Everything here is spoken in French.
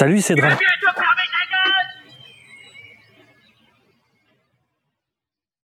Salut Cédric.